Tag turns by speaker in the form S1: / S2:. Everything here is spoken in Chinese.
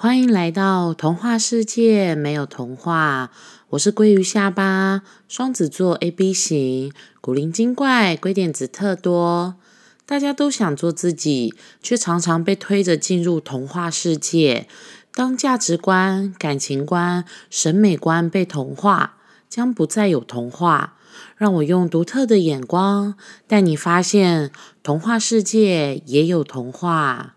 S1: 欢迎来到童话世界，没有童话。我是鲑鱼下巴，双子座 A B 型，古灵精怪，鬼点子特多。大家都想做自己，却常常被推着进入童话世界。当价值观、感情观、审美观被同化，将不再有童话。让我用独特的眼光带你发现，童话世界也有童话。